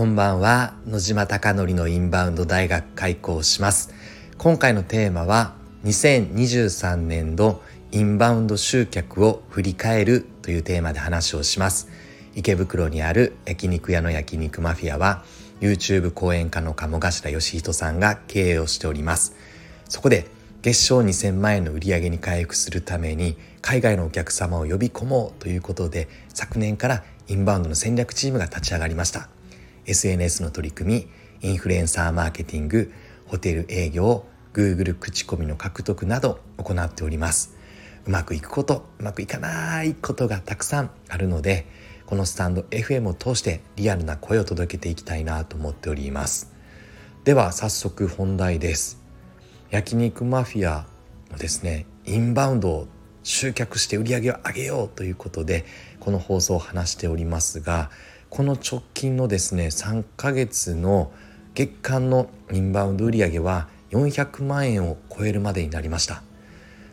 こんばんは野島貴則のインバウンド大学開講します。今回のテーマは2023年度インバウンド集客を振り返るというテーマで話をします。池袋にある焼肉屋の焼肉マフィアは YouTube 講演家の鴨頭義人さんが経営をしております。そこで月賞2000万円の売り上げに回復するために海外のお客様を呼び込もうということで昨年からインバウンドの戦略チームが立ち上がりました。SNS の取り組みインフルエンサーマーケティングホテル営業 Google 口コミの獲得など行っております。うまくいくことうまくいかないことがたくさんあるのでこのスタンド FM を通してリアルな声を届けていきたいなと思っております。では早速本題です。焼肉マフィアのですねインバウンドを集客して売り上げを上げようということでこの放送を話しておりますがこの直近のですね3ヶ月の月間のインバウンド売上は400万円を超えるまでになりました。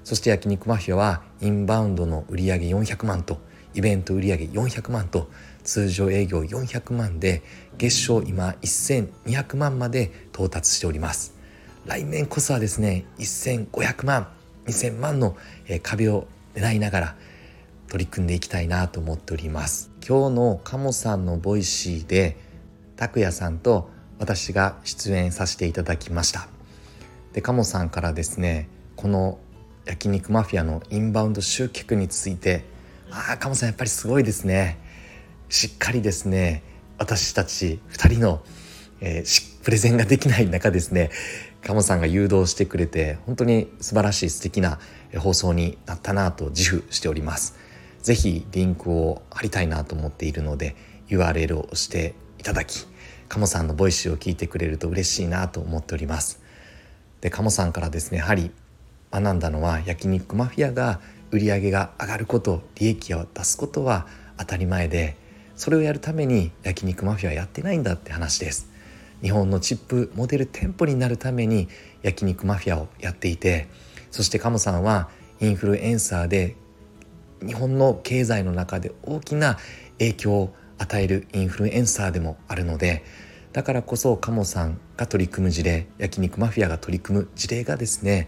そして焼肉マフィアはインバウンドの売上400万とイベント売上400万と通常営業400万で月賞今1200万まで到達しております。来年こそはですね1500万2000万の壁を狙いながら取り組んでいきたいなと思っております。今日の鴨さんのボイシーで拓也さんと私が出演させていただきました。で鴨さんからですねこの焼肉マフィアのインバウンド集客についてああ鴨さんやっぱりすごいですね。しっかりですね私たち2人の、えー、プレゼンができない中ですね鴨さんが誘導してくれて本当に素晴らしい素敵な放送になったなと自負しております。是非リンクを貼りたいなと思っているので URL を押していただき鴨さんのボイスを聞いてくれると嬉しいなと思っております。で鴨さんからですねやはり学んだのは焼肉マフィアが売り上げが上がること利益を出すことは当たり前でそれをやるために焼肉マフィアやってないんだって話です。日本のチップモデル店舗になるために焼肉マフィアをやっていてそして鴨さんはインフルエンサーで日本の経済の中で大きな影響を与えるインフルエンサーでもあるのでだからこそ鴨さんが取り組む事例焼肉マフィアが取り組む事例がですね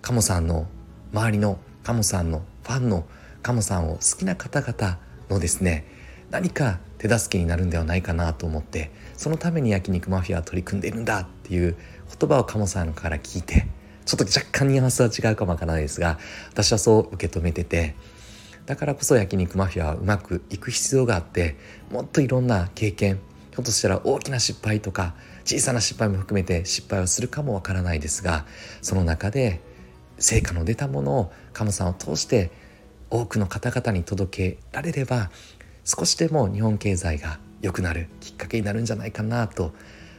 鴨さんの周りの鴨さんのファンの鴨さんを好きな方々のですね何か手助けになるんではないかなと思ってそのために焼肉マフィアは取り組んでいるんだっていう言葉を鴨さんから聞いてちょっと若干ニュアンスは違うかもわからないですが私はそう受け止めててだからこそ焼肉マフィアはうまくいく必要があってもっといろんな経験ひょっとしたら大きな失敗とか小さな失敗も含めて失敗をするかもわからないですがその中で成果の出たものを鴨さんを通して多くの方々に届けられれば少しでも日本経済が良くなるきっかけになるんじゃないかなと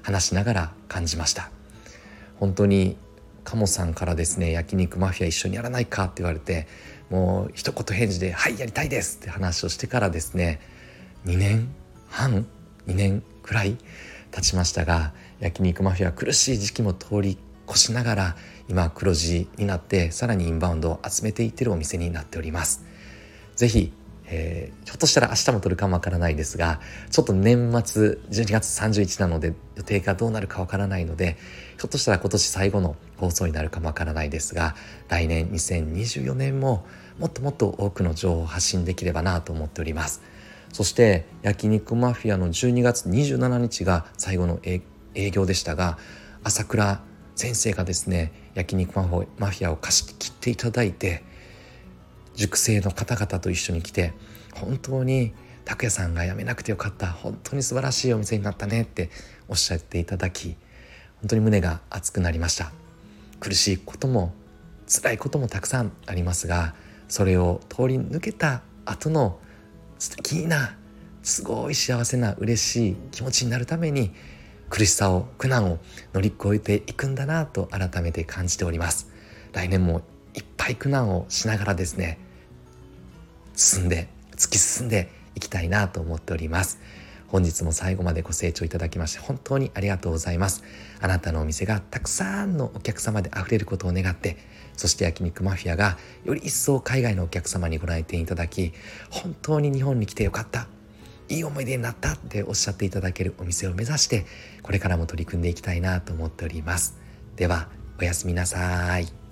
話しながら感じました。本当に鴨さんからですね焼肉マフィア一緒にやらないかって言われてもう一言返事で「はいやりたいです」って話をしてからですね2年半2年くらい経ちましたが焼肉マフィア苦しい時期も通り越しながら今黒字になってさらにインバウンドを集めていってるお店になっております。ぜひえー、ひょっとしたら明日も撮るかもわからないですがちょっと年末12月31日なので予定がどうなるかわからないのでひょっとしたら今年最後の放送になるかもわからないですが来年2024年ももっともっと多くの情報を発信できればなと思っております。そして焼肉マフィアの12月27日が最後の営業でしたが朝倉先生がですね焼肉マフィアを貸し切っていただいて塾生の方々と一緒に来て本当に拓也さんが辞めなくてよかった本当に素晴らしいお店になったねっておっしゃっていただき本当に胸が熱くなりました。苦しいことも辛いこともたくさんありますがそれを通り抜けた後の素敵なすごい幸せな嬉しい気持ちになるために苦しさを苦難を乗り越えていくんだなと改めて感じております。来年もいっぱい苦難をしながらですね進んで突き進んでいきたいなと思っております。本日も最後までご清聴いただきまして本当にありがとうございます。あなたのお店がたくさんのお客様で溢れることを願ってそして焼肉マフィアがより一層海外のお客様にご来店いただき本当に日本に来てよかったいい思い出になったっておっしゃっていただけるお店を目指してこれからも取り組んでいきたいなと思っております。ではおやすみなさい。